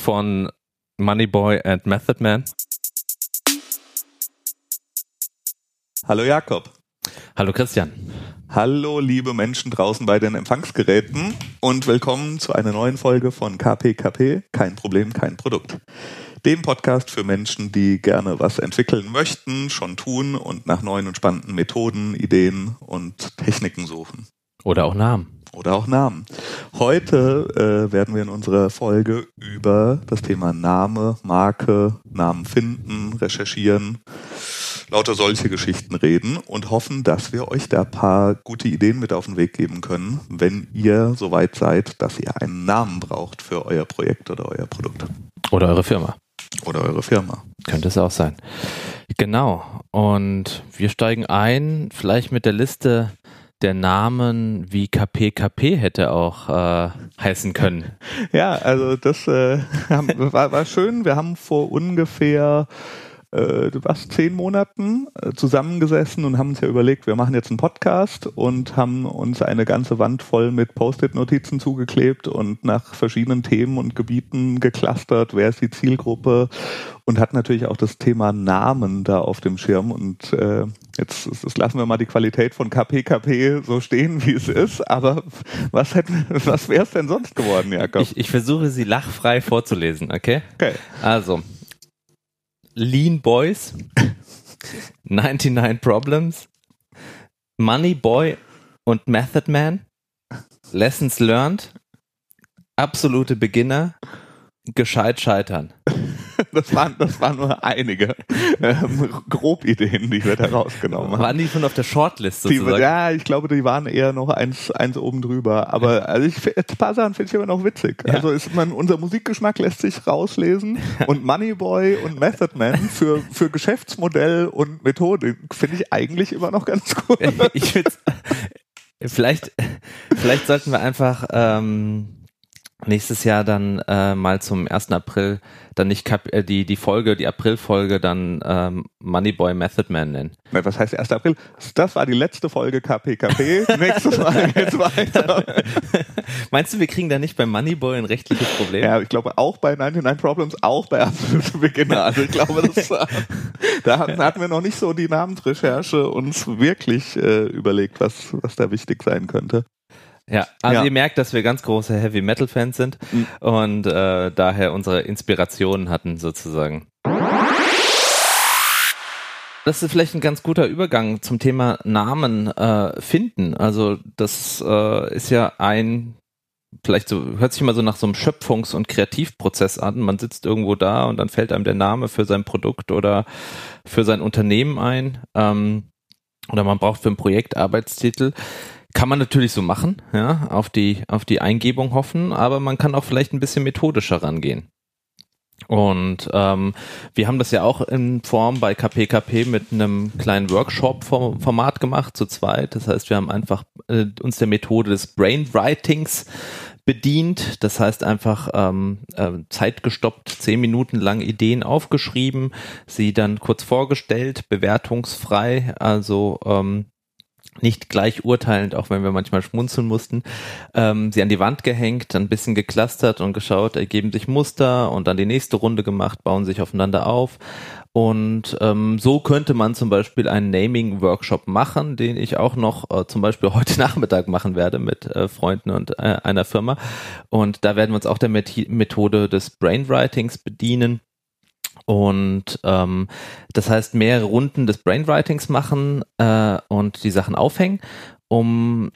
von Moneyboy and Method Man. Hallo Jakob. Hallo Christian. Hallo liebe Menschen draußen bei den Empfangsgeräten und willkommen zu einer neuen Folge von KPKP, kein Problem, kein Produkt. Dem Podcast für Menschen, die gerne was entwickeln möchten, schon tun und nach neuen und spannenden Methoden, Ideen und Techniken suchen. Oder auch Namen oder auch Namen. Heute äh, werden wir in unserer Folge über das Thema Name, Marke, Namen finden, recherchieren, lauter solche Geschichten reden und hoffen, dass wir euch da paar gute Ideen mit auf den Weg geben können, wenn ihr soweit seid, dass ihr einen Namen braucht für euer Projekt oder euer Produkt. Oder eure Firma. Oder eure Firma. Könnte es auch sein. Genau. Und wir steigen ein, vielleicht mit der Liste der Namen wie KPKP hätte auch äh, heißen können. Ja, also das äh, war, war schön. Wir haben vor ungefähr äh, was, zehn Monaten äh, zusammengesessen und haben uns ja überlegt, wir machen jetzt einen Podcast und haben uns eine ganze Wand voll mit Post-it-Notizen zugeklebt und nach verschiedenen Themen und Gebieten geclustert, wer ist die Zielgruppe und hat natürlich auch das Thema Namen da auf dem Schirm und äh, jetzt, jetzt lassen wir mal die Qualität von KPKP so stehen, wie es ist, aber was hätten, was wäre es denn sonst geworden, Jakob? Ich, ich versuche sie lachfrei vorzulesen, okay? Okay. Also, Lean Boys, 99 Problems, Money Boy und Method Man, Lessons Learned, absolute Beginner, gescheit scheitern. das, waren, das waren nur einige ähm, Grobideen, die wir da rausgenommen haben. Waren die schon auf der Shortlist sozusagen? Die, ja, ich glaube, die waren eher noch eins, eins oben drüber. Aber also ich, ein paar Sachen finde ich aber noch witzig. Ja. Also ist man, unser Musikgeschmack lässt sich rauslesen und Moneyboy und Method Man für, für Geschäftsmodell und Methode finde ich eigentlich immer noch ganz gut. ich vielleicht, vielleicht sollten wir einfach ähm, nächstes Jahr dann äh, mal zum 1. April dann nicht Kap äh, die, die Folge, die April-Folge dann ähm, Moneyboy Method Man nennen. Was heißt 1. April? Das war die letzte Folge KPKP. Nächstes Mal geht's weiter. Meinst du, wir kriegen da nicht bei Moneyboy ein rechtliches Problem? Ja, ich glaube auch bei 99 Problems, auch bei Absolute Beginner. Also ich glaube, das, da hatten wir noch nicht so die Namensrecherche uns wirklich äh, überlegt, was, was da wichtig sein könnte. Ja, also ja. ihr merkt, dass wir ganz große Heavy Metal Fans sind mhm. und äh, daher unsere Inspirationen hatten sozusagen. Das ist vielleicht ein ganz guter Übergang zum Thema Namen äh, finden. Also das äh, ist ja ein vielleicht so, hört sich immer so nach so einem Schöpfungs- und Kreativprozess an. Man sitzt irgendwo da und dann fällt einem der Name für sein Produkt oder für sein Unternehmen ein. Ähm, oder man braucht für ein Projekt Arbeitstitel. Kann man natürlich so machen, ja, auf die, auf die Eingebung hoffen, aber man kann auch vielleicht ein bisschen methodischer rangehen. Und ähm, wir haben das ja auch in Form bei KPKP mit einem kleinen Workshop-Format gemacht, zu zweit. Das heißt, wir haben einfach äh, uns der Methode des Brainwritings bedient. Das heißt einfach ähm, äh, zeitgestoppt, zehn Minuten lang Ideen aufgeschrieben, sie dann kurz vorgestellt, bewertungsfrei, also ähm, nicht gleich urteilend, auch wenn wir manchmal schmunzeln mussten, ähm, sie an die Wand gehängt, ein bisschen geklustert und geschaut, ergeben sich Muster und dann die nächste Runde gemacht, bauen sich aufeinander auf. Und ähm, so könnte man zum Beispiel einen Naming-Workshop machen, den ich auch noch äh, zum Beispiel heute Nachmittag machen werde mit äh, Freunden und äh, einer Firma. Und da werden wir uns auch der Methode des Brainwritings bedienen und ähm, das heißt, mehrere Runden des Brainwritings machen äh, und die Sachen aufhängen, um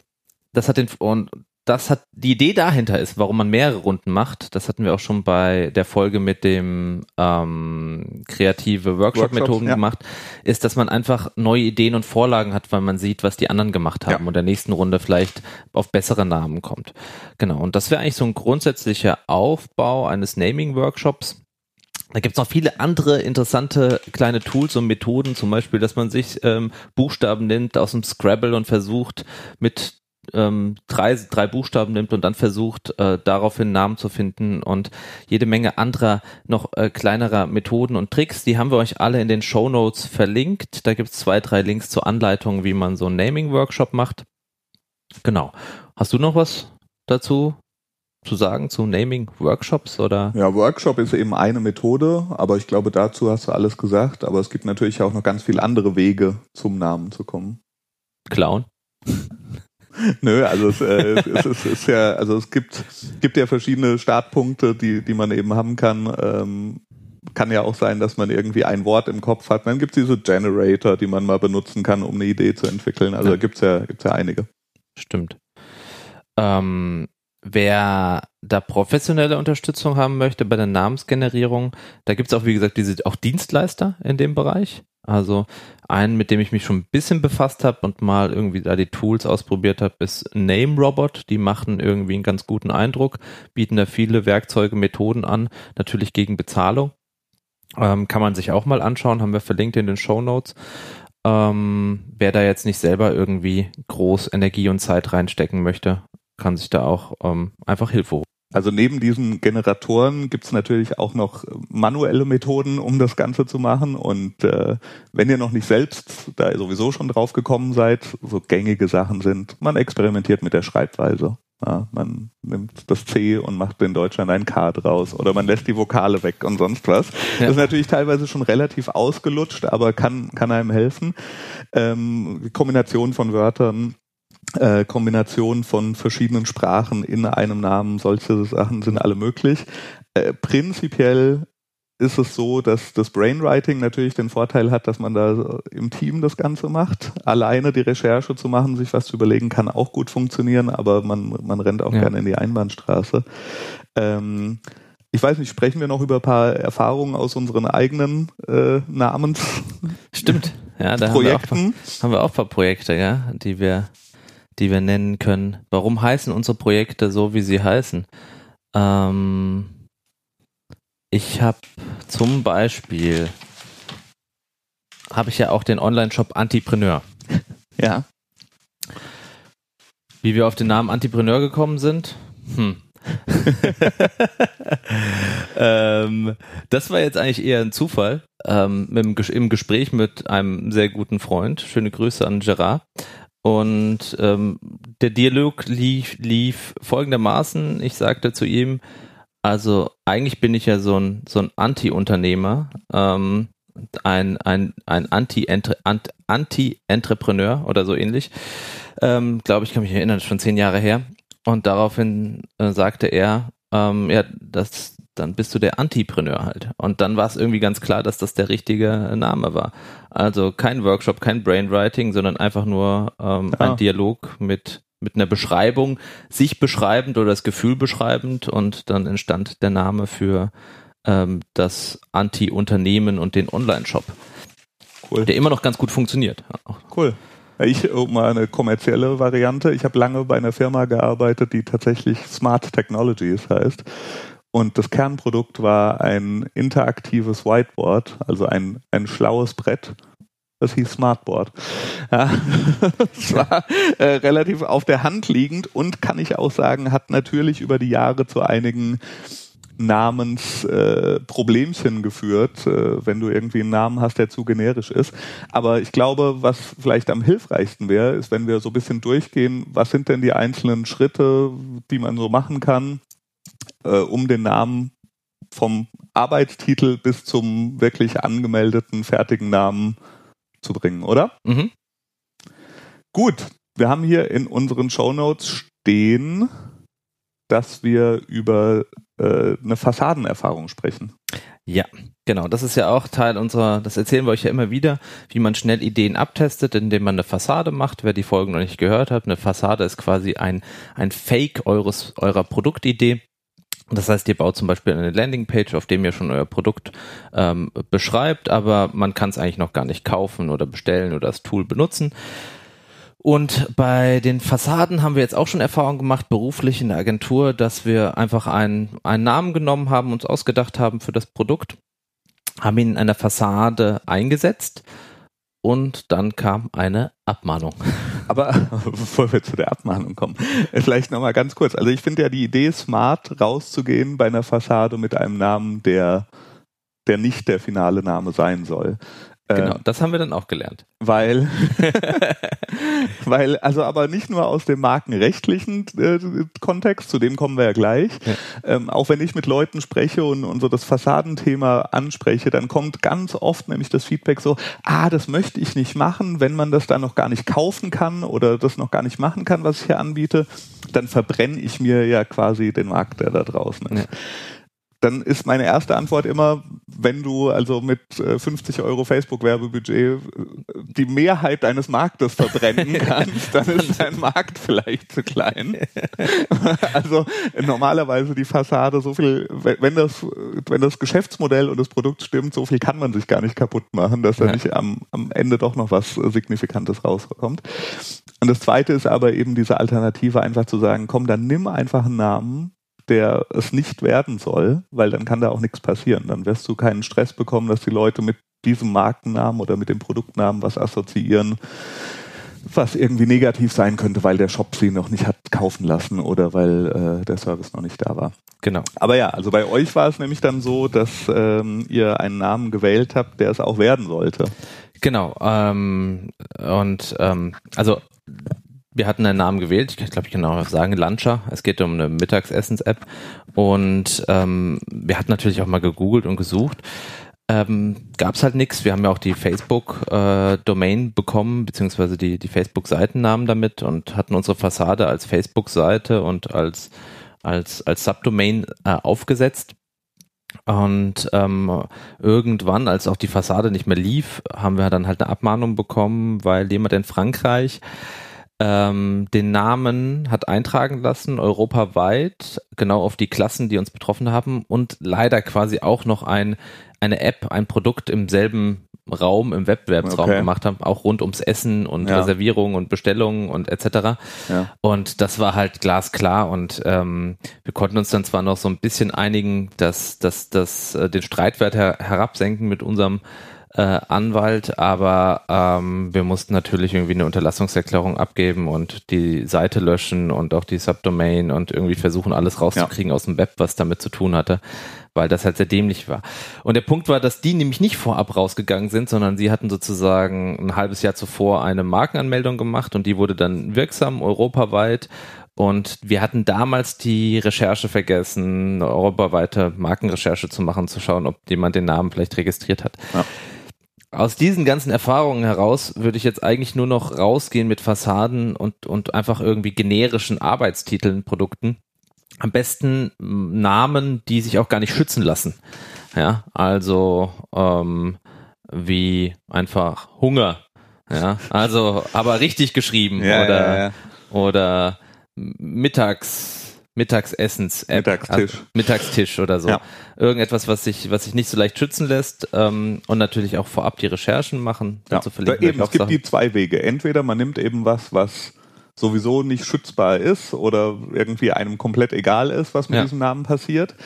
das hat den und das hat die Idee dahinter ist, warum man mehrere Runden macht. Das hatten wir auch schon bei der Folge mit dem ähm, kreative Workshop-Methoden ja. gemacht, ist, dass man einfach neue Ideen und Vorlagen hat, weil man sieht, was die anderen gemacht haben ja. und der nächsten Runde vielleicht auf bessere Namen kommt. Genau. Und das wäre eigentlich so ein grundsätzlicher Aufbau eines Naming-Workshops da gibt's noch viele andere interessante kleine Tools und Methoden, zum Beispiel, dass man sich ähm, Buchstaben nimmt aus dem Scrabble und versucht mit ähm, drei, drei Buchstaben nimmt und dann versucht, äh, daraufhin Namen zu finden und jede Menge anderer noch äh, kleinerer Methoden und Tricks. Die haben wir euch alle in den Show Notes verlinkt. Da gibt's zwei, drei Links zur Anleitung, wie man so einen Naming-Workshop macht. Genau. Hast du noch was dazu? Zu sagen zu Naming-Workshops oder? Ja, Workshop ist eben eine Methode, aber ich glaube, dazu hast du alles gesagt. Aber es gibt natürlich auch noch ganz viele andere Wege, zum Namen zu kommen. Clown? Nö, also es, äh, es, es, ist ja, also es gibt, gibt ja verschiedene Startpunkte, die, die man eben haben kann. Ähm, kann ja auch sein, dass man irgendwie ein Wort im Kopf hat. Dann gibt es diese Generator, die man mal benutzen kann, um eine Idee zu entwickeln. Also ja. gibt's ja, gibt's ja einige. Stimmt. Ähm, wer da professionelle Unterstützung haben möchte bei der Namensgenerierung, da gibt's auch, wie gesagt, diese auch Dienstleister in dem Bereich. Also einen, mit dem ich mich schon ein bisschen befasst habe und mal irgendwie da die Tools ausprobiert habe, ist Name Robot. Die machen irgendwie einen ganz guten Eindruck, bieten da viele Werkzeuge, Methoden an, natürlich gegen Bezahlung. Ähm, kann man sich auch mal anschauen, haben wir verlinkt in den Show Notes. Ähm, wer da jetzt nicht selber irgendwie groß Energie und Zeit reinstecken möchte, kann sich da auch ähm, einfach Hilfe holen. Also neben diesen Generatoren gibt es natürlich auch noch manuelle Methoden, um das Ganze zu machen. Und äh, wenn ihr noch nicht selbst da sowieso schon drauf gekommen seid, so gängige Sachen sind, man experimentiert mit der Schreibweise. Ja, man nimmt das C und macht in Deutschland ein K draus oder man lässt die Vokale weg und sonst was. Ja. Das ist natürlich teilweise schon relativ ausgelutscht, aber kann, kann einem helfen. Ähm, Kombination von Wörtern äh, Kombination von verschiedenen Sprachen in einem Namen, solche Sachen sind alle möglich. Äh, prinzipiell ist es so, dass das Brainwriting natürlich den Vorteil hat, dass man da im Team das Ganze macht. Alleine die Recherche zu machen, sich was zu überlegen, kann auch gut funktionieren, aber man, man rennt auch ja. gerne in die Einbahnstraße. Ähm, ich weiß nicht, sprechen wir noch über ein paar Erfahrungen aus unseren eigenen äh, Namens? Stimmt, ja, da Projekten. Haben, wir auch, haben wir auch ein paar Projekte, ja, die wir, die wir nennen können. Warum heißen unsere Projekte so, wie sie heißen? Ähm, ich habe zum Beispiel, habe ich ja auch den Online-Shop Antipreneur. Ja. Wie wir auf den Namen Antipreneur gekommen sind? Hm. ähm, das war jetzt eigentlich eher ein Zufall. Ähm, im, Im Gespräch mit einem sehr guten Freund. Schöne Grüße an Gerard. Und ähm, der Dialog lief, lief folgendermaßen. Ich sagte zu ihm, also eigentlich bin ich ja so ein, so ein Anti-Unternehmer, ähm, ein, ein, ein Anti-Entrepreneur oder so ähnlich. Ähm, Glaube ich, kann mich erinnern, schon zehn Jahre her. Und daraufhin äh, sagte er, ähm, ja, das, dann bist du der Antipreneur halt. Und dann war es irgendwie ganz klar, dass das der richtige Name war. Also kein Workshop, kein Brainwriting, sondern einfach nur ähm, ja. ein Dialog mit mit einer Beschreibung, sich beschreibend oder das Gefühl beschreibend und dann entstand der Name für ähm, das Anti-Unternehmen und den Online-Shop. Cool. Der immer noch ganz gut funktioniert. Cool. Ich mal eine kommerzielle Variante. Ich habe lange bei einer Firma gearbeitet, die tatsächlich Smart Technologies heißt. Und das Kernprodukt war ein interaktives Whiteboard, also ein, ein schlaues Brett, das hieß Smartboard. Ja, das war äh, relativ auf der Hand liegend und kann ich auch sagen, hat natürlich über die Jahre zu einigen Namensproblemchen äh, geführt, äh, wenn du irgendwie einen Namen hast, der zu generisch ist. Aber ich glaube, was vielleicht am hilfreichsten wäre, ist, wenn wir so ein bisschen durchgehen, was sind denn die einzelnen Schritte, die man so machen kann, äh, um den Namen vom Arbeitstitel bis zum wirklich angemeldeten fertigen Namen zu bringen, oder? Mhm. Gut, wir haben hier in unseren Show Notes stehen, dass wir über äh, eine Fassadenerfahrung sprechen. Ja, genau. Das ist ja auch Teil unserer, das erzählen wir euch ja immer wieder, wie man schnell Ideen abtestet, indem man eine Fassade macht. Wer die Folgen noch nicht gehört hat, eine Fassade ist quasi ein, ein Fake eures, eurer Produktidee. Das heißt, ihr baut zum Beispiel eine Landingpage, auf dem ihr schon euer Produkt ähm, beschreibt, aber man kann es eigentlich noch gar nicht kaufen oder bestellen oder das Tool benutzen. Und bei den Fassaden haben wir jetzt auch schon Erfahrung gemacht, beruflich in der Agentur, dass wir einfach einen, einen Namen genommen haben, uns ausgedacht haben für das Produkt, haben ihn in einer Fassade eingesetzt und dann kam eine Abmahnung. Aber bevor wir zu der Abmahnung kommen, vielleicht nochmal ganz kurz. Also ich finde ja die Idee smart, rauszugehen bei einer Fassade mit einem Namen, der, der nicht der finale Name sein soll. Genau, das haben wir dann auch gelernt. Weil, weil, also aber nicht nur aus dem markenrechtlichen äh, Kontext, zu dem kommen wir ja gleich. Ja. Ähm, auch wenn ich mit Leuten spreche und, und so das Fassadenthema anspreche, dann kommt ganz oft nämlich das Feedback so, ah, das möchte ich nicht machen, wenn man das dann noch gar nicht kaufen kann oder das noch gar nicht machen kann, was ich hier anbiete, dann verbrenne ich mir ja quasi den Markt, der da draußen ist. Ja dann ist meine erste Antwort immer, wenn du also mit 50 äh, Euro Facebook-Werbebudget äh, die Mehrheit deines Marktes verbrennen kannst, dann ist dein Markt vielleicht zu klein. also normalerweise die Fassade, so viel, wenn das, wenn das Geschäftsmodell und das Produkt stimmt, so viel kann man sich gar nicht kaputt machen, dass da ja. nicht am, am Ende doch noch was Signifikantes rauskommt. Und das zweite ist aber eben diese Alternative, einfach zu sagen, komm, dann nimm einfach einen Namen, der es nicht werden soll, weil dann kann da auch nichts passieren. Dann wirst du keinen Stress bekommen, dass die Leute mit diesem Markennamen oder mit dem Produktnamen was assoziieren, was irgendwie negativ sein könnte, weil der Shop sie noch nicht hat kaufen lassen oder weil äh, der Service noch nicht da war. Genau. Aber ja, also bei euch war es nämlich dann so, dass ähm, ihr einen Namen gewählt habt, der es auch werden sollte. Genau. Ähm, und ähm, also wir hatten einen Namen gewählt, ich glaube, ich kann auch sagen, Luncher. Es geht um eine Mittagsessens-App. Und ähm, wir hatten natürlich auch mal gegoogelt und gesucht. Ähm, Gab es halt nichts. Wir haben ja auch die Facebook-Domain äh, bekommen, beziehungsweise die, die Facebook-Seitennamen damit und hatten unsere Fassade als Facebook-Seite und als, als, als Subdomain äh, aufgesetzt. Und ähm, irgendwann, als auch die Fassade nicht mehr lief, haben wir dann halt eine Abmahnung bekommen, weil jemand in Frankreich ähm, den Namen hat eintragen lassen, europaweit, genau auf die Klassen, die uns betroffen haben und leider quasi auch noch ein, eine App, ein Produkt im selben Raum, im Wettbewerbsraum okay. gemacht haben, auch rund ums Essen und ja. Reservierungen und Bestellungen und etc. Ja. Und das war halt glasklar und ähm, wir konnten uns dann zwar noch so ein bisschen einigen, dass, dass, dass äh, den Streitwert her herabsenken mit unserem äh, Anwalt, aber ähm, wir mussten natürlich irgendwie eine Unterlassungserklärung abgeben und die Seite löschen und auch die Subdomain und irgendwie versuchen, alles rauszukriegen ja. aus dem Web, was damit zu tun hatte, weil das halt sehr dämlich war. Und der Punkt war, dass die nämlich nicht vorab rausgegangen sind, sondern sie hatten sozusagen ein halbes Jahr zuvor eine Markenanmeldung gemacht und die wurde dann wirksam europaweit und wir hatten damals die Recherche vergessen, eine europaweite Markenrecherche zu machen, zu schauen, ob jemand den Namen vielleicht registriert hat. Ja aus diesen ganzen Erfahrungen heraus würde ich jetzt eigentlich nur noch rausgehen mit Fassaden und, und einfach irgendwie generischen Arbeitstiteln, Produkten. Am besten Namen, die sich auch gar nicht schützen lassen. Ja, also ähm, wie einfach Hunger. Ja, also aber richtig geschrieben ja, oder ja, ja. oder mittags Mittagsessens-App. Mittagstisch. Also Mittagstisch oder so. Ja. Irgendetwas, was sich, was sich nicht so leicht schützen lässt ähm, und natürlich auch vorab die Recherchen machen. Ja. Da eben, es gibt Sachen. die zwei Wege. Entweder man nimmt eben was, was sowieso nicht schützbar ist oder irgendwie einem komplett egal ist, was mit ja. diesem Namen passiert.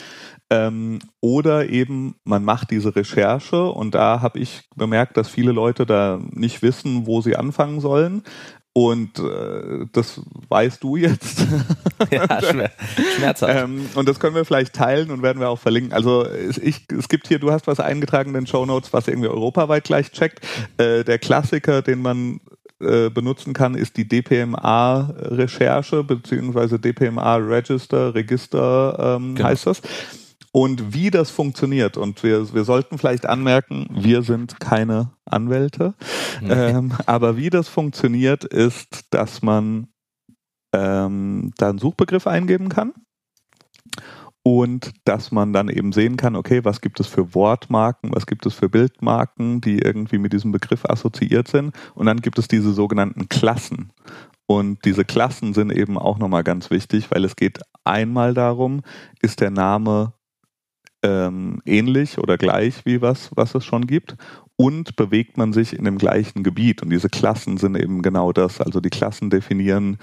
Ähm, oder eben man macht diese Recherche und da habe ich bemerkt, dass viele Leute da nicht wissen, wo sie anfangen sollen. Und äh, das weißt du jetzt. ja, schmer schmerzhaft. Ähm, und das können wir vielleicht teilen und werden wir auch verlinken. Also es, ich, es gibt hier, du hast was eingetragen in den Show Notes, was irgendwie europaweit gleich checkt. Äh, der Klassiker, den man äh, benutzen kann, ist die DPMA-Recherche beziehungsweise DPMA-Register, Register ähm, genau. heißt das und wie das funktioniert. Und wir, wir sollten vielleicht anmerken, wir sind keine Anwälte, mhm. ähm, aber wie das funktioniert, ist, dass man ähm, da einen Suchbegriff eingeben kann und dass man dann eben sehen kann, okay, was gibt es für Wortmarken, was gibt es für Bildmarken, die irgendwie mit diesem Begriff assoziiert sind und dann gibt es diese sogenannten Klassen. Und diese Klassen sind eben auch nochmal ganz wichtig, weil es geht einmal darum, ist der Name ähm, ähnlich oder gleich wie was, was es schon gibt und bewegt man sich in dem gleichen Gebiet. Und diese Klassen sind eben genau das. Also die Klassen definieren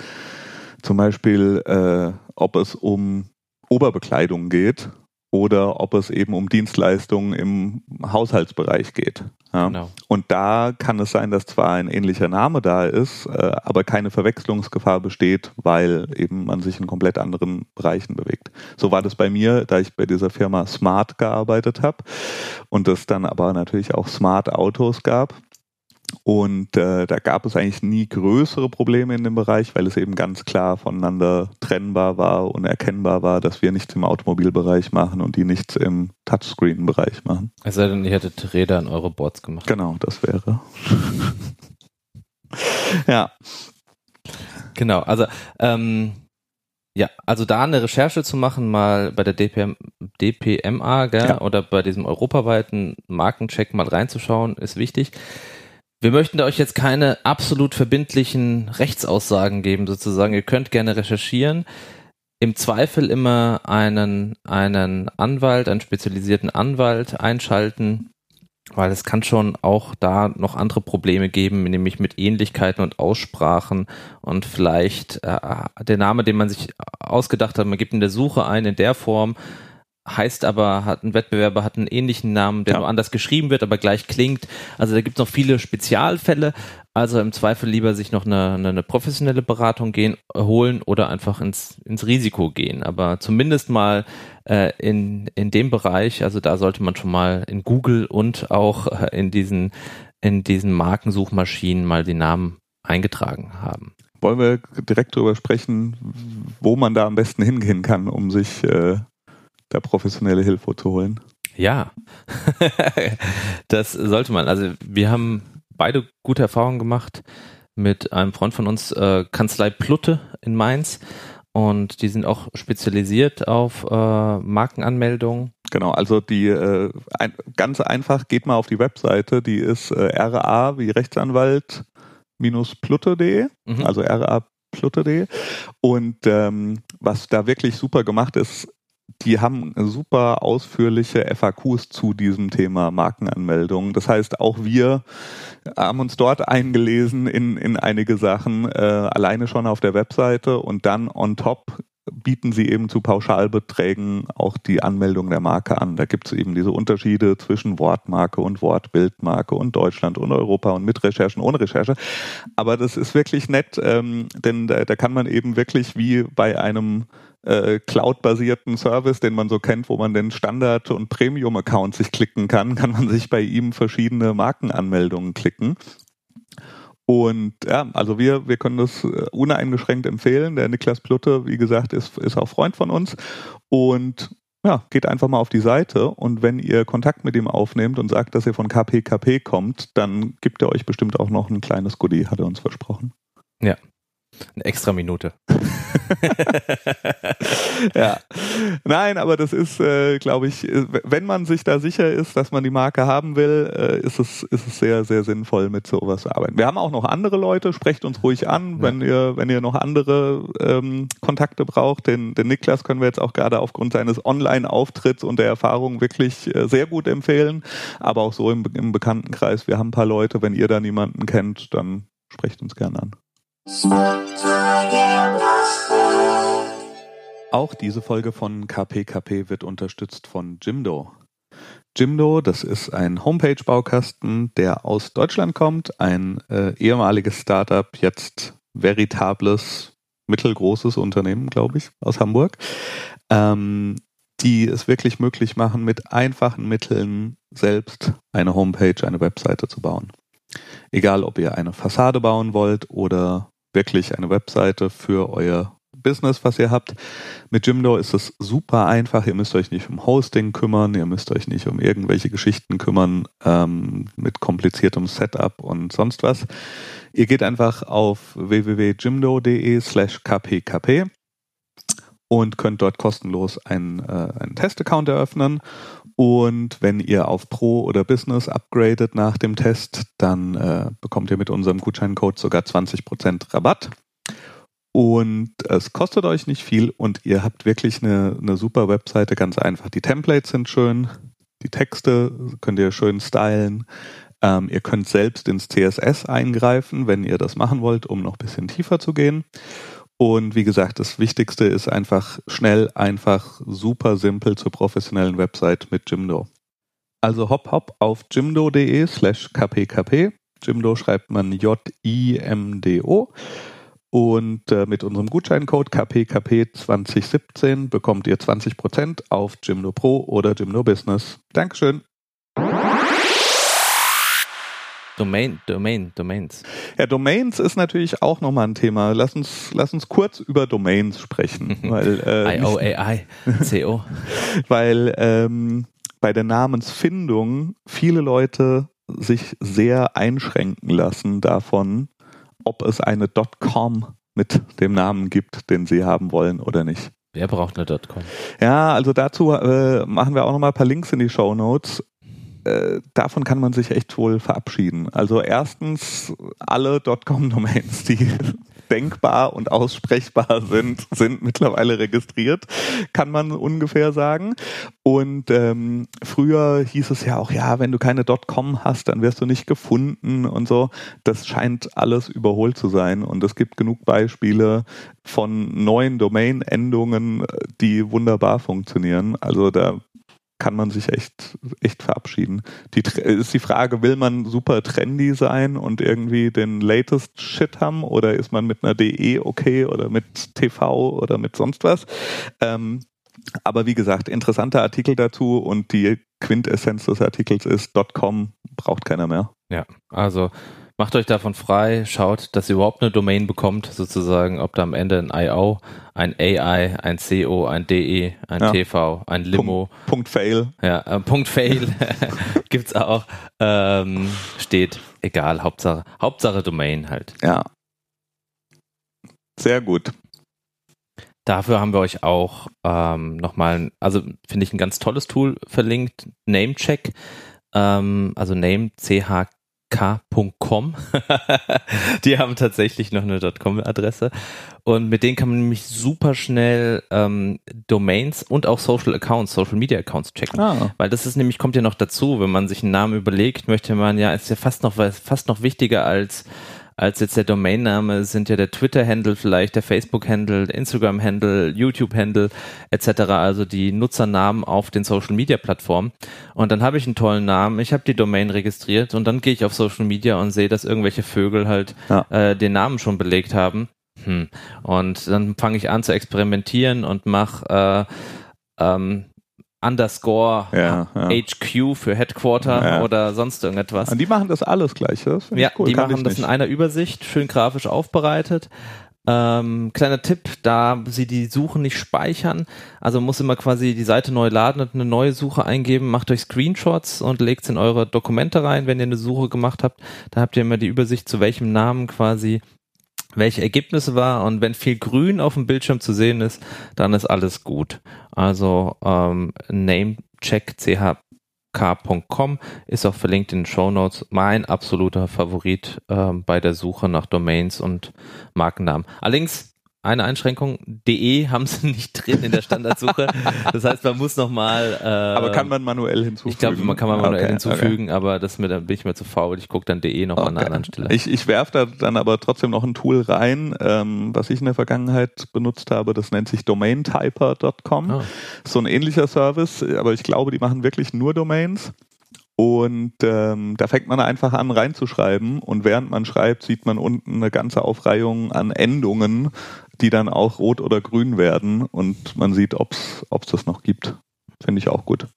zum Beispiel, äh, ob es um Oberbekleidung geht oder ob es eben um Dienstleistungen im Haushaltsbereich geht. Ja. Genau. Und da kann es sein, dass zwar ein ähnlicher Name da ist, äh, aber keine Verwechslungsgefahr besteht, weil eben man sich in komplett anderen Bereichen bewegt. So war das bei mir, da ich bei dieser Firma Smart gearbeitet habe und es dann aber natürlich auch Smart Autos gab. Und äh, da gab es eigentlich nie größere Probleme in dem Bereich, weil es eben ganz klar voneinander trennbar war und erkennbar war, dass wir nichts im Automobilbereich machen und die nichts im Touchscreen-Bereich machen. Es sei denn, ihr hättet Räder in eure Boards gemacht. Genau, das wäre. ja. Genau, also ähm, ja, also da eine Recherche zu machen, mal bei der DPM, DPMA gell, ja. oder bei diesem europaweiten Markencheck mal reinzuschauen, ist wichtig. Wir möchten euch jetzt keine absolut verbindlichen Rechtsaussagen geben, sozusagen. Ihr könnt gerne recherchieren. Im Zweifel immer einen, einen Anwalt, einen spezialisierten Anwalt einschalten, weil es kann schon auch da noch andere Probleme geben, nämlich mit Ähnlichkeiten und Aussprachen und vielleicht äh, der Name, den man sich ausgedacht hat, man gibt in der Suche ein in der Form, heißt aber, hat ein Wettbewerber hat einen ähnlichen Namen, der ja. nur anders geschrieben wird, aber gleich klingt. Also da gibt es noch viele Spezialfälle. Also im Zweifel lieber sich noch eine, eine, professionelle Beratung gehen, holen oder einfach ins, ins Risiko gehen. Aber zumindest mal äh, in, in dem Bereich, also da sollte man schon mal in Google und auch äh, in diesen, in diesen Markensuchmaschinen mal die Namen eingetragen haben. Wollen wir direkt darüber sprechen, wo man da am besten hingehen kann, um sich äh, da professionelle Hilfe zu holen. Ja, das sollte man. Also wir haben beide gute Erfahrungen gemacht mit einem Freund von uns, äh, Kanzlei Plutte in Mainz. Und die sind auch spezialisiert auf äh, Markenanmeldungen. Genau, also die äh, ein, ganz einfach, geht mal auf die Webseite, die ist äh, RA wie Rechtsanwalt plutte.de, mhm. also RA plutte.de. Und ähm, was da wirklich super gemacht ist, die haben super ausführliche FAQs zu diesem Thema Markenanmeldung. Das heißt, auch wir haben uns dort eingelesen in, in einige Sachen, äh, alleine schon auf der Webseite und dann on top bieten sie eben zu Pauschalbeträgen auch die Anmeldung der Marke an. Da gibt es eben diese Unterschiede zwischen Wortmarke und Wortbildmarke und Deutschland und Europa und mit Recherchen, ohne Recherche. Aber das ist wirklich nett, ähm, denn da, da kann man eben wirklich wie bei einem äh, Cloud-basierten Service, den man so kennt, wo man den Standard- und Premium-Account sich klicken kann, kann man sich bei ihm verschiedene Markenanmeldungen klicken. Und ja, also wir, wir können das äh, uneingeschränkt empfehlen. Der Niklas Plutte, wie gesagt, ist, ist auch Freund von uns. Und ja, geht einfach mal auf die Seite und wenn ihr Kontakt mit ihm aufnehmt und sagt, dass ihr von KPKP kommt, dann gibt er euch bestimmt auch noch ein kleines Goodie, hat er uns versprochen. Ja, eine extra Minute. ja. Nein, aber das ist, äh, glaube ich, äh, wenn man sich da sicher ist, dass man die Marke haben will, äh, ist, es, ist es sehr, sehr sinnvoll, mit sowas zu arbeiten. Wir haben auch noch andere Leute, sprecht uns ruhig an, ja. wenn ihr, wenn ihr noch andere ähm, Kontakte braucht. Den, den Niklas können wir jetzt auch gerade aufgrund seines Online-Auftritts und der Erfahrung wirklich äh, sehr gut empfehlen. Aber auch so im, im Bekanntenkreis, wir haben ein paar Leute, wenn ihr da niemanden kennt, dann sprecht uns gerne an. Auch diese Folge von KPKP wird unterstützt von Jimdo. Jimdo, das ist ein Homepage-Baukasten, der aus Deutschland kommt, ein äh, ehemaliges Startup, jetzt veritables, mittelgroßes Unternehmen, glaube ich, aus Hamburg, ähm, die es wirklich möglich machen, mit einfachen Mitteln selbst eine Homepage, eine Webseite zu bauen. Egal, ob ihr eine Fassade bauen wollt oder wirklich eine Webseite für euer Business, was ihr habt. Mit Jimdo ist es super einfach. Ihr müsst euch nicht um Hosting kümmern, ihr müsst euch nicht um irgendwelche Geschichten kümmern ähm, mit kompliziertem Setup und sonst was. Ihr geht einfach auf www.jimdo.de slash kpkp und könnt dort kostenlos einen, äh, einen Testaccount eröffnen. Und wenn ihr auf Pro oder Business upgradet nach dem Test, dann äh, bekommt ihr mit unserem Gutscheincode sogar 20% Rabatt. Und es kostet euch nicht viel und ihr habt wirklich eine, eine super Webseite, ganz einfach. Die Templates sind schön, die Texte könnt ihr schön stylen. Ähm, ihr könnt selbst ins CSS eingreifen, wenn ihr das machen wollt, um noch ein bisschen tiefer zu gehen. Und wie gesagt, das Wichtigste ist einfach schnell, einfach, super simpel zur professionellen Website mit Jimdo. Also hopp hopp auf jimdo.de slash kpkp. Jimdo schreibt man J-I-M-D-O. Und äh, mit unserem Gutscheincode KPKP2017 bekommt ihr 20% auf Jimdo Pro oder Jimdo Business. Dankeschön. Domain, Domain, Domains. Ja, Domains ist natürlich auch nochmal ein Thema. Lass uns, lass uns kurz über Domains sprechen. weil, äh, IOAI, CO. weil ähm, bei der Namensfindung viele Leute sich sehr einschränken lassen davon, ob es eine .com mit dem Namen gibt, den sie haben wollen oder nicht. Wer braucht eine .com? Ja, also dazu äh, machen wir auch nochmal ein paar Links in die Show Notes. Äh, davon kann man sich echt wohl verabschieden. Also erstens alle .com-Domains, die denkbar und aussprechbar sind, sind mittlerweile registriert, kann man ungefähr sagen. Und ähm, früher hieß es ja auch, ja, wenn du keine .com hast, dann wirst du nicht gefunden und so. Das scheint alles überholt zu sein und es gibt genug Beispiele von neuen Domain-Endungen, die wunderbar funktionieren. Also da kann man sich echt, echt verabschieden. Die ist die Frage, will man super trendy sein und irgendwie den latest Shit haben oder ist man mit einer DE okay oder mit TV oder mit sonst was? Ähm, aber wie gesagt, interessanter Artikel dazu und die Quintessenz des Artikels ist, .com braucht keiner mehr. Ja, also Macht euch davon frei, schaut, dass ihr überhaupt eine Domain bekommt, sozusagen, ob da am Ende ein IO, ein AI, ein CO, ein DE, ein ja. TV, ein Limo. Punkt, Punkt Fail. Ja, äh, Punkt Fail gibt's auch. Ähm, steht, egal, Hauptsache, Hauptsache Domain halt. Ja. Sehr gut. Dafür haben wir euch auch ähm, nochmal, also finde ich ein ganz tolles Tool verlinkt, Namecheck, ähm, also Name, C-H k.com. die haben tatsächlich noch eine .com-Adresse und mit denen kann man nämlich super schnell ähm, Domains und auch Social Accounts, Social Media Accounts checken, ah. weil das ist nämlich kommt ja noch dazu, wenn man sich einen Namen überlegt, möchte man ja ist ja fast noch fast noch wichtiger als als jetzt der Domainname sind ja der Twitter-Handle vielleicht, der Facebook-Handle, der Instagram-Handle, YouTube-Handle etc., also die Nutzernamen auf den Social-Media-Plattformen. Und dann habe ich einen tollen Namen, ich habe die Domain registriert und dann gehe ich auf Social Media und sehe, dass irgendwelche Vögel halt ja. äh, den Namen schon belegt haben. Hm. Und dann fange ich an zu experimentieren und mache äh, ähm, underscore ja, ja. HQ für Headquarter ja. oder sonst irgendetwas. Und die machen das alles gleich. Das ja, cool. die Kann machen das nicht. in einer Übersicht, schön grafisch aufbereitet. Ähm, kleiner Tipp, da Sie die Suche nicht speichern, also muss immer quasi die Seite neu laden und eine neue Suche eingeben, macht euch Screenshots und legt es in eure Dokumente rein, wenn ihr eine Suche gemacht habt. Da habt ihr immer die Übersicht, zu welchem Namen quasi welche Ergebnisse war und wenn viel Grün auf dem Bildschirm zu sehen ist, dann ist alles gut. Also ähm, namecheck.chk.com ist auch verlinkt in den Show Notes. Mein absoluter Favorit ähm, bei der Suche nach Domains und Markennamen. Allerdings eine Einschränkung, de haben sie nicht drin in der Standardsuche. das heißt, man muss nochmal. Äh, aber kann man manuell hinzufügen? Ich glaube, man kann man manuell okay, hinzufügen, okay. aber das mir, dann bin ich mir zu faul. Ich gucke dann de nochmal okay. an einer anderen Stelle. Ich, ich werfe da dann aber trotzdem noch ein Tool rein, ähm, was ich in der Vergangenheit benutzt habe. Das nennt sich domaintyper.com. Oh. So ein ähnlicher Service, aber ich glaube, die machen wirklich nur Domains. Und ähm, da fängt man einfach an reinzuschreiben und während man schreibt, sieht man unten eine ganze Aufreihung an Endungen, die dann auch rot oder grün werden und man sieht, ob es das noch gibt. Finde ich auch gut.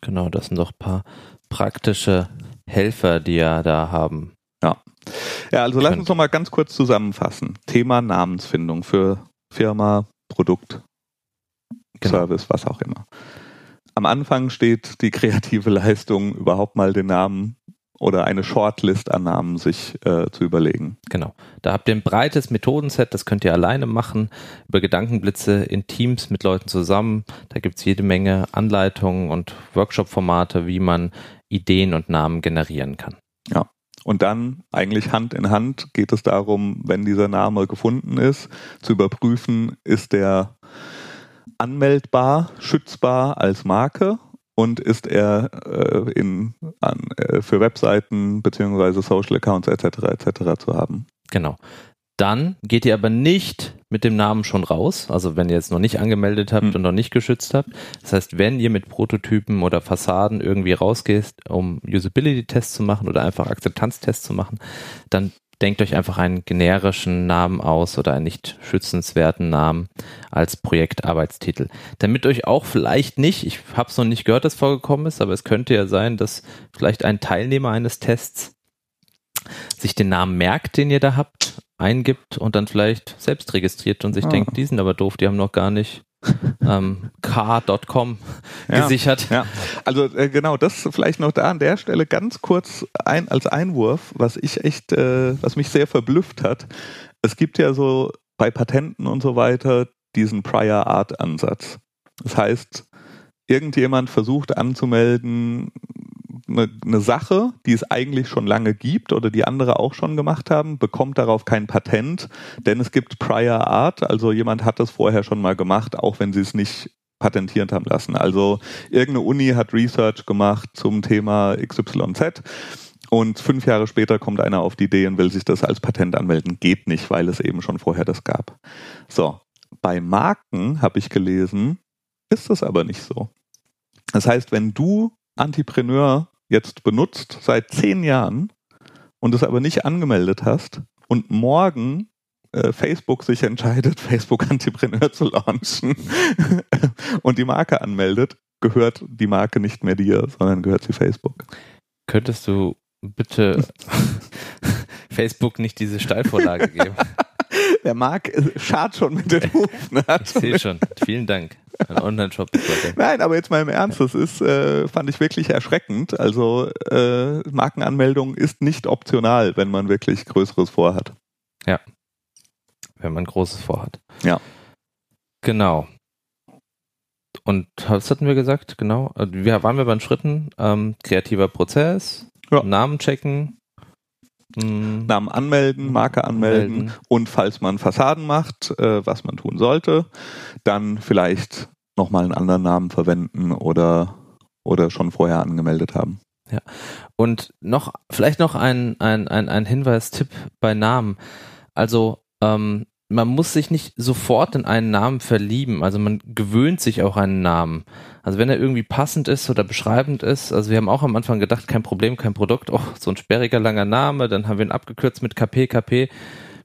Genau, das sind doch ein paar praktische Helfer, die ja da haben. Ja. Ja, also lass uns noch mal ganz kurz zusammenfassen. Thema Namensfindung für Firma, Produkt, genau. Service, was auch immer am Anfang steht die kreative Leistung, überhaupt mal den Namen oder eine Shortlist an Namen sich äh, zu überlegen. Genau. Da habt ihr ein breites Methodenset, das könnt ihr alleine machen, über Gedankenblitze in Teams mit Leuten zusammen. Da gibt es jede Menge Anleitungen und Workshop-Formate, wie man Ideen und Namen generieren kann. Ja. Und dann eigentlich Hand in Hand geht es darum, wenn dieser Name gefunden ist, zu überprüfen, ist der anmeldbar, schützbar als Marke und ist er äh, in, an, äh, für Webseiten beziehungsweise Social Accounts etc. etc. zu haben. Genau. Dann geht ihr aber nicht mit dem Namen schon raus. Also wenn ihr jetzt noch nicht angemeldet habt Hm. und noch nicht geschützt habt. Das heißt, wenn ihr mit Prototypen oder Fassaden irgendwie rausgeht, um Usability-Tests zu machen oder einfach Akzeptanztests zu machen, dann denkt euch einfach einen generischen Namen aus oder einen nicht schützenswerten Namen als Projektarbeitstitel. Damit euch auch vielleicht nicht, ich habe es noch nicht gehört, dass vorgekommen ist, aber es könnte ja sein, dass vielleicht ein Teilnehmer eines Tests sich den Namen merkt, den ihr da habt, eingibt und dann vielleicht selbst registriert und sich Ah. denkt, die sind aber doof, die haben noch gar nicht ähm, k.com Ja. gesichert. Ja, also äh, genau, das vielleicht noch da an der Stelle ganz kurz ein, als Einwurf, was ich echt, äh, was mich sehr verblüfft hat. Es gibt ja so bei Patenten und so weiter diesen Prior Art Ansatz. Das heißt, irgendjemand versucht anzumelden eine, eine Sache, die es eigentlich schon lange gibt oder die andere auch schon gemacht haben, bekommt darauf kein Patent, denn es gibt Prior Art, also jemand hat das vorher schon mal gemacht, auch wenn sie es nicht patentiert haben lassen. Also irgendeine Uni hat Research gemacht zum Thema XYZ und fünf Jahre später kommt einer auf die Idee und will sich das als Patent anmelden. Geht nicht, weil es eben schon vorher das gab. So, bei Marken habe ich gelesen, ist das aber nicht so. Das heißt, wenn du Entrepreneur jetzt benutzt seit zehn Jahren und es aber nicht angemeldet hast und morgen äh, Facebook sich entscheidet, Facebook Entrepreneur zu launchen und die Marke anmeldet, gehört die Marke nicht mehr dir, sondern gehört sie Facebook. Könntest du bitte Facebook nicht diese Steilvorlage geben? Der Marc schart schon mit den Hufen. Ich sehe schon. Vielen Dank. Ein Online-Shop. Nein, aber jetzt mal im Ernst, das ist, äh, fand ich wirklich erschreckend. Also äh, Markenanmeldung ist nicht optional, wenn man wirklich Größeres vorhat. wenn man Großes vorhat. Ja. Genau. Und was hatten wir gesagt? Genau. Äh, Wir waren wir bei den Schritten. Ähm, kreativer Prozess, Ja. Namen checken. Mm, Namen anmelden, Marke anmelden Melden. und falls man Fassaden macht, äh, was man tun sollte, dann vielleicht nochmal einen anderen Namen verwenden oder, oder schon vorher angemeldet haben. Und noch, vielleicht noch ein, ein, ein, ein Hinweis-Tipp bei Namen. Also, ähm, man muss sich nicht sofort in einen Namen verlieben. Also man gewöhnt sich auch einen Namen. Also wenn er irgendwie passend ist oder beschreibend ist. Also wir haben auch am Anfang gedacht, kein Problem, kein Produkt. Oh, so ein sperriger langer Name. Dann haben wir ihn abgekürzt mit KP, KP.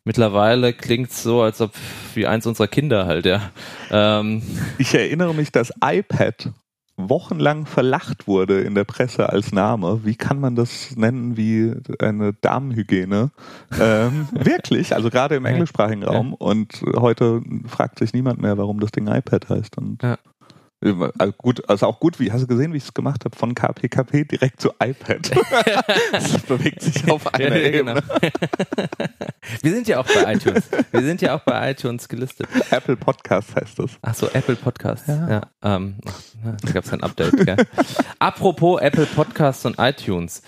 Mittlerweile klingt's so, als ob wie eins unserer Kinder halt, ja. Ähm, Ich erinnere mich, dass iPad wochenlang verlacht wurde in der Presse als Name. Wie kann man das nennen wie eine Damenhygiene? Ähm, wirklich, also gerade im englischsprachigen Raum. Und heute fragt sich niemand mehr, warum das Ding iPad heißt. Und Ja. Also gut, also auch gut, wie hast du gesehen, wie ich es gemacht habe, von KPKP direkt zu iPad. das bewegt sich auf einer Ja, genau. Ebene. wir sind ja auch bei iTunes. Wir sind ja auch bei iTunes gelistet. Apple Podcast heißt das. Ach so, Apple Podcasts. Ja. Ja. ähm, da gab es ein Update. Gell? Apropos Apple Podcasts und iTunes.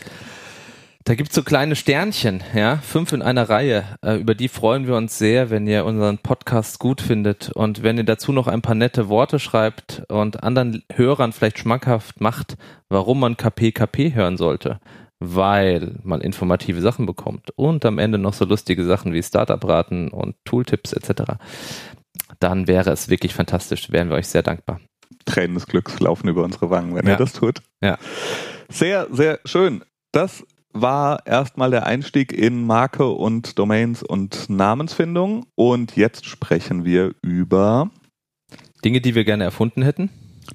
Da gibt's so kleine Sternchen, ja, fünf in einer Reihe. Äh, über die freuen wir uns sehr, wenn ihr unseren Podcast gut findet und wenn ihr dazu noch ein paar nette Worte schreibt und anderen Hörern vielleicht schmackhaft macht, warum man KPKP hören sollte. Weil man informative Sachen bekommt und am Ende noch so lustige Sachen wie Startup-Raten und Tooltips etc. Dann wäre es wirklich fantastisch, wären wir euch sehr dankbar. Tränen des Glücks laufen über unsere Wangen, wenn Ja. ihr das tut. Ja. Sehr, sehr schön. Das war erstmal der Einstieg in Marke und Domains und Namensfindung. Und jetzt sprechen wir über Dinge, die wir gerne erfunden hätten.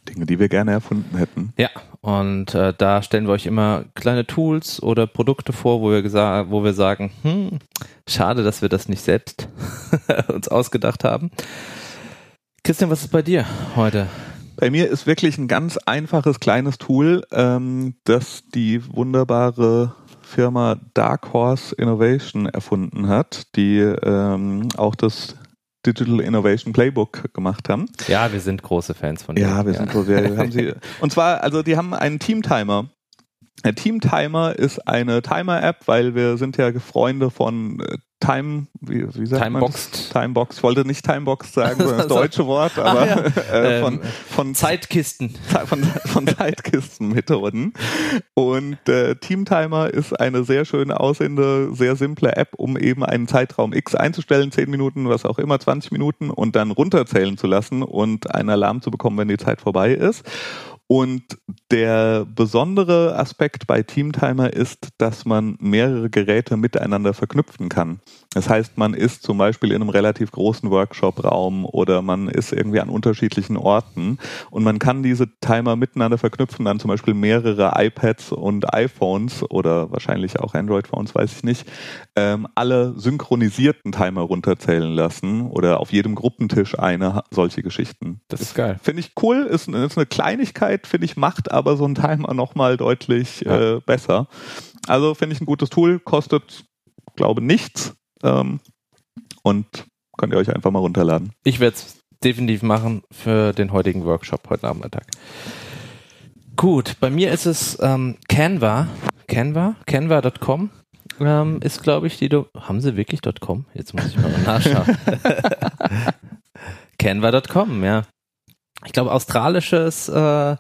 Dinge, die wir gerne erfunden hätten. Ja, und äh, da stellen wir euch immer kleine Tools oder Produkte vor, wo wir, wo wir sagen, hm, schade, dass wir das nicht selbst uns ausgedacht haben. Christian, was ist bei dir heute? Bei mir ist wirklich ein ganz einfaches kleines Tool, ähm, das die wunderbare Firma Dark Horse Innovation erfunden hat, die ähm, auch das Digital Innovation Playbook gemacht haben. Ja, wir sind große Fans von dir. Ja, wir sind so, wir haben sie. Und zwar, also die haben einen Team-Timer. Der Team Timer ist eine Timer-App, weil wir sind ja Freunde von äh, Time, wie, wie sagt Timeboxed. man? Timebox. Ich wollte nicht Timebox sagen, sondern das deutsche Wort, aber ja. äh, von, Ähm, von Zeitkisten. von, von Zeitkistenmethoden. Und äh, Team Timer ist eine sehr schön aussehende, sehr simple App, um eben einen Zeitraum X einzustellen, 10 Minuten, was auch immer, 20 Minuten und dann runterzählen zu lassen und einen Alarm zu bekommen, wenn die Zeit vorbei ist. Und der besondere Aspekt bei Teamtimer ist, dass man mehrere Geräte miteinander verknüpfen kann. Das heißt, man ist zum Beispiel in einem relativ großen Workshop-Raum oder man ist irgendwie an unterschiedlichen Orten und man kann diese Timer miteinander verknüpfen, dann zum Beispiel mehrere iPads und iPhones oder wahrscheinlich auch Android-Phones, weiß ich nicht, ähm, alle synchronisierten Timer runterzählen lassen oder auf jedem Gruppentisch eine solche Geschichten. Das ist geil. Finde ich cool, ist, ist eine Kleinigkeit, finde ich, macht aber so ein Timer nochmal deutlich Ja. äh, besser. Also finde ich ein gutes Tool, kostet, glaube nichts ähm, und könnt ihr euch einfach mal runterladen. Ich werde es definitiv machen für den heutigen Workshop heute Nachmittag. Gut, bei mir ist es ähm, Canva. Canva? Canva.com ähm, ist, glaube ich, die. Do Haben sie wirklich .com? Jetzt muss ich mal nachschauen. Canva.com, ja. Ich glaube, australisches äh,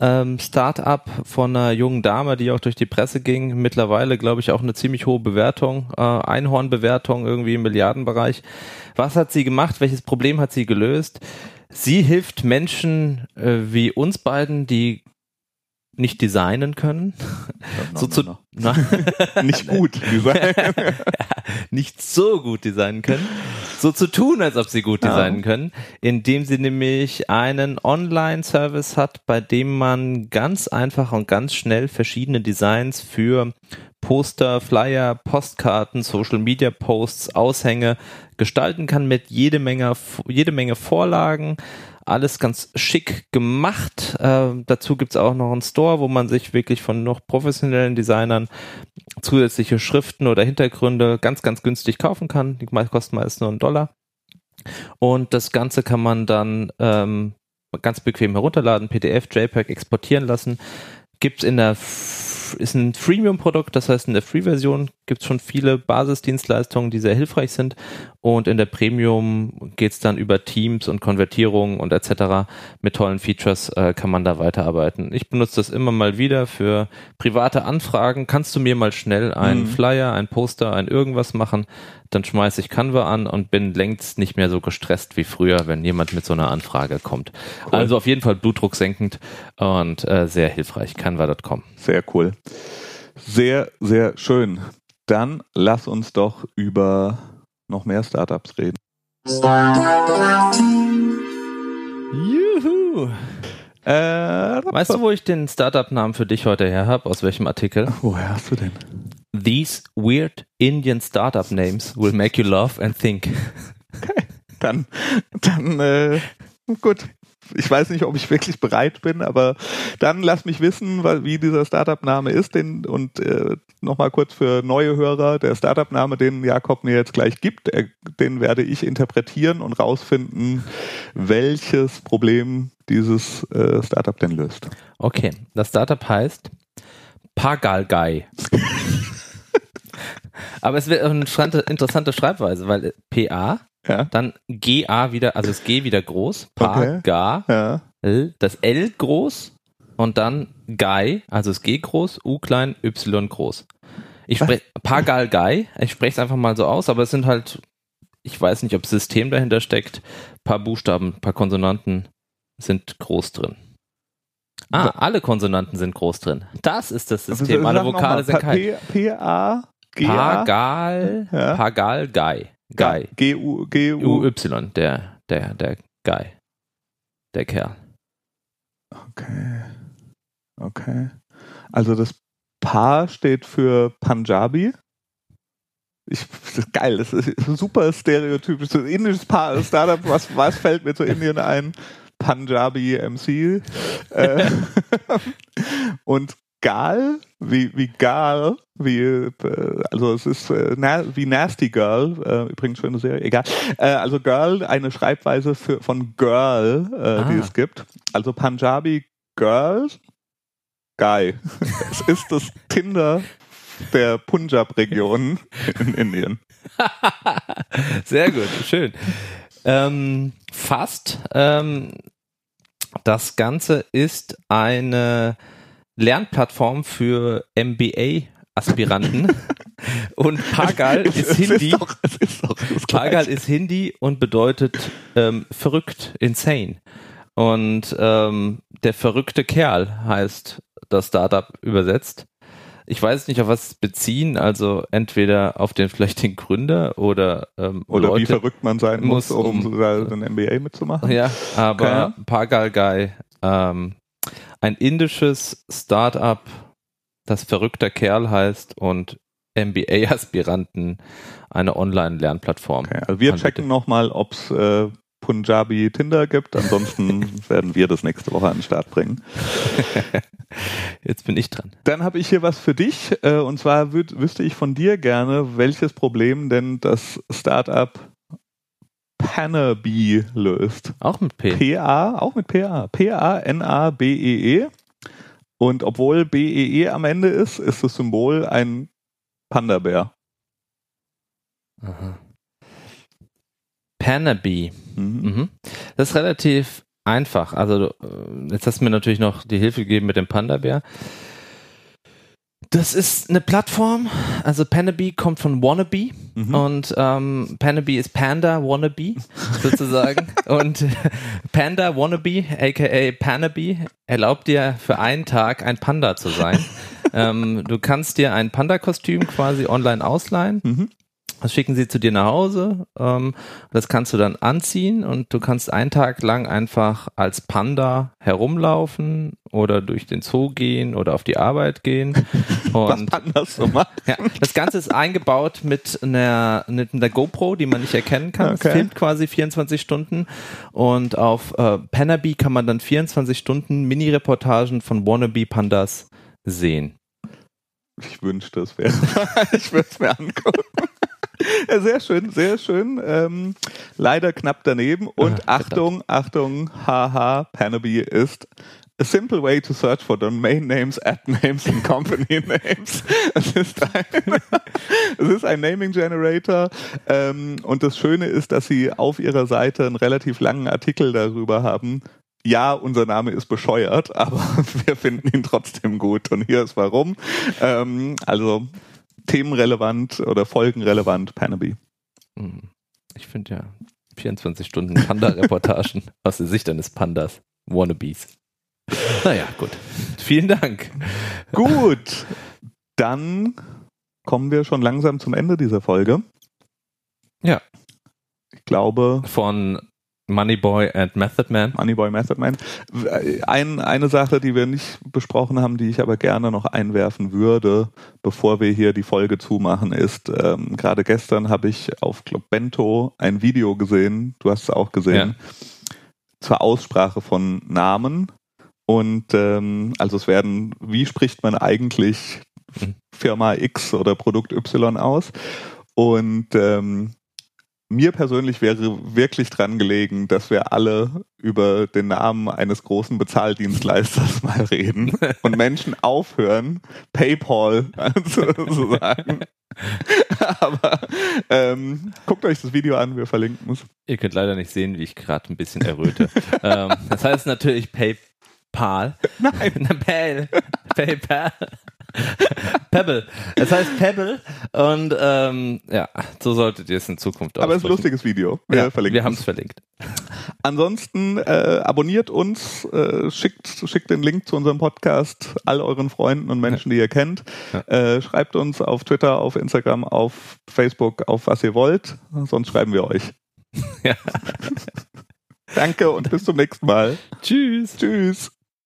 ähm, Start-up von einer jungen Dame, die auch durch die Presse ging. Mittlerweile, glaube ich, auch eine ziemlich hohe Bewertung. Äh, Einhornbewertung irgendwie im Milliardenbereich. Was hat sie gemacht? Welches Problem hat sie gelöst? Sie hilft Menschen äh, wie uns beiden, die nicht designen können, so zu, Na, Nicht gut. Design. nicht so gut designen können, so zu tun, als ob sie gut Ja. designen können, indem sie nämlich einen Online-Service hat, bei dem man ganz einfach und ganz schnell verschiedene Designs für Poster, Flyer, Postkarten, Social Media Posts, Aushänge gestalten kann mit jede Menge, jede Menge Vorlagen. Alles ganz schick gemacht. Äh, dazu gibt's auch noch einen Store, wo man sich wirklich von noch professionellen Designern zusätzliche Schriften oder Hintergründe ganz, ganz günstig kaufen kann. Die kosten meist nur einen Dollar. Und das Ganze kann man dann ähm, ganz bequem herunterladen, PDF, JPEG exportieren lassen. Gibt's in der ist ein Freemium-Produkt, das heißt in der Free-Version gibt's schon viele Basisdienstleistungen, die sehr hilfreich sind. Und in der Premium geht's dann über Teams und Konvertierungen und etc. Mit tollen Features äh, kann man da weiterarbeiten. Ich benutze das immer mal wieder für private Anfragen. Kannst du mir mal schnell einen Mhm. Flyer, ein Poster, ein irgendwas machen? Dann schmeiße ich Canva an und bin längst nicht mehr so gestresst wie früher, wenn jemand mit so einer Anfrage kommt. Cool. Also auf jeden Fall Blutdruck senkend und äh, sehr hilfreich. Canva.com. Sehr cool. Sehr, sehr schön. Dann lass uns doch über noch mehr Startups reden. Juhu! Äh, Weißt du, wo ich den Startup-Namen für dich heute her habe? Aus welchem Artikel? woher hast du denn? These weird Indian startup names will make you laugh and think. Dann, dann, äh, gut. Ich weiß nicht, ob ich wirklich bereit bin, aber dann lass mich wissen, wie dieser Startup-Name ist. Den, und äh, nochmal kurz für neue Hörer, der Startup-Name, den Jakob mir jetzt gleich gibt, er, den werde ich interpretieren und rausfinden, welches Problem dieses äh, Startup denn löst. Okay, das Startup heißt Pagalgai. Aber es wird auch eine interessante, Schreibweise, weil PA, Ja. dann GA wieder, also das G wieder groß, Okay. Pagal, Ja. das L groß und dann Gai, also das G groß, U klein, Y groß. Ich spreche Pagalgai, ich spreche es einfach mal so aus, aber es sind halt, ich weiß nicht, ob System dahinter steckt, paar Buchstaben, paar Konsonanten sind groß drin. Ah, alle Konsonanten sind groß drin. Das ist das System. Alle Vokale sind kein. P- P-A, G-A, Pagal, Ja. Pagal, Gai. Gai. G-U, G-U. U-Y, der, der, der Gai. Der Kerl. Okay. Okay. Also das Pa steht für Punjabi. Ich, das ist geil, das ist ein super stereotypisch. Ein indisches Pa Startup, was, was fällt mir zu Indien ein? Punjabi MC. Äh, und Gal, wie, wie Gal, wie, äh, also es ist äh, na, wie Nasty Girl, äh, übrigens schöne Serie, egal. Äh, also Girl, eine Schreibweise für, von Girl, äh, die Ah. es gibt. Also Punjabi Girl Guy. Es ist das Tinder der Punjab-Region in Indien. Sehr gut, schön. Ähm, fast. Ähm, das Ganze ist eine Lernplattform für MBA-Aspiranten. und Pagal ist Hindi. Ist doch, ist doch Pagal ist Hindi und bedeutet ähm, verrückt, insane. Und ähm, der verrückte Kerl heißt das Startup übersetzt. Ich weiß nicht, auf was beziehen, also entweder auf den vielleicht den Gründer oder ähm, oder Leute wie verrückt man sein muss, um, um ein MBA mitzumachen. Ja, aber okay. Pagal Guy, ähm, ein indisches Startup, das verrückter Kerl heißt und MBA-Aspiranten eine Online-Lernplattform. Okay, also wir checken nochmal, ob es äh, Punjabi Tinder gibt. Ansonsten werden wir das nächste Woche an den Start bringen. Jetzt bin ich dran. Dann habe ich hier was für dich. Äh, und zwar wüsste ich von dir gerne, welches Problem denn das Startup Panabe löst. Auch mit P. P-A, auch mit P-A. P-A-N-A-B-E-E. -E. Und obwohl B-E-E -E am Ende ist, ist das Symbol ein Panda-Bär. Aha. Panabe. Mhm. Mhm. Das ist relativ einfach. Also äh, jetzt hast du mir natürlich noch die Hilfe gegeben mit dem Panda-Bär. Das ist eine Plattform, also Panabe kommt von Wannabe mhm. und ähm, Panabe ist Panda Wannabe sozusagen und Panda Wannabe, aka Panabe, erlaubt dir für einen Tag ein Panda zu sein. ähm, du kannst dir ein Panda-Kostüm quasi online ausleihen mhm. Das schicken sie zu dir nach Hause. Ähm, das kannst du dann anziehen und du kannst einen Tag lang einfach als Panda herumlaufen oder durch den Zoo gehen oder auf die Arbeit gehen. Und Was Pandas so. Ja, das Ganze ist eingebaut mit einer, mit einer GoPro, die man nicht erkennen kann. Okay. Es filmt quasi 24 Stunden und auf äh, Panabe kann man dann 24 Stunden Mini-Reportagen von Wannabe Pandas sehen. Ich wünschte, es wäre. ich würde es mir angucken. Ja, sehr schön, sehr schön. Ähm, leider knapp daneben. Und Ach, Achtung, Achtung, haha, Panabe ist A simple way to search for domain names, ad names and company names. Es ist ein, es ist ein Naming Generator. Ähm, und das Schöne ist, dass sie auf ihrer Seite einen relativ langen Artikel darüber haben. Ja, unser Name ist bescheuert, aber wir finden ihn trotzdem gut. Und hier ist warum. Ähm, also themenrelevant oder folgenrelevant Panabe. Hm. Ich finde ja 24 Stunden Panda-Reportagen aus der Sicht eines Pandas. Wannabes. Naja, gut. Vielen Dank. Gut. Dann kommen wir schon langsam zum Ende dieser Folge. Ja. Ich glaube. Von Moneyboy and Method Man. Moneyboy Method Man. Ein, eine Sache, die wir nicht besprochen haben, die ich aber gerne noch einwerfen würde, bevor wir hier die Folge zumachen, ist, ähm, gerade gestern habe ich auf Club Bento ein Video gesehen, du hast es auch gesehen, ja. zur Aussprache von Namen. Und ähm, also es werden, wie spricht man eigentlich. Firma X oder Produkt Y aus? Und ähm, mir persönlich wäre wirklich dran gelegen, dass wir alle über den Namen eines großen Bezahldienstleisters mal reden und Menschen aufhören, PayPal zu sagen. Aber ähm, guckt euch das Video an, wir verlinken es. Ihr könnt leider nicht sehen, wie ich gerade ein bisschen erröte. ähm, das heißt natürlich PayPal. Nein. Pay, PayPal. Pebble. Es heißt Pebble und ähm, ja, so solltet ihr es in Zukunft auch. Aber es ist ein lustiges Video. Wir, ja, wir haben es verlinkt. Ansonsten äh, abonniert uns, äh, schickt, schickt den Link zu unserem Podcast all euren Freunden und Menschen, die ihr kennt. Ja. Äh, schreibt uns auf Twitter, auf Instagram, auf Facebook, auf was ihr wollt. Sonst schreiben wir euch. Ja. Danke und bis zum nächsten Mal. Tschüss. Tschüss.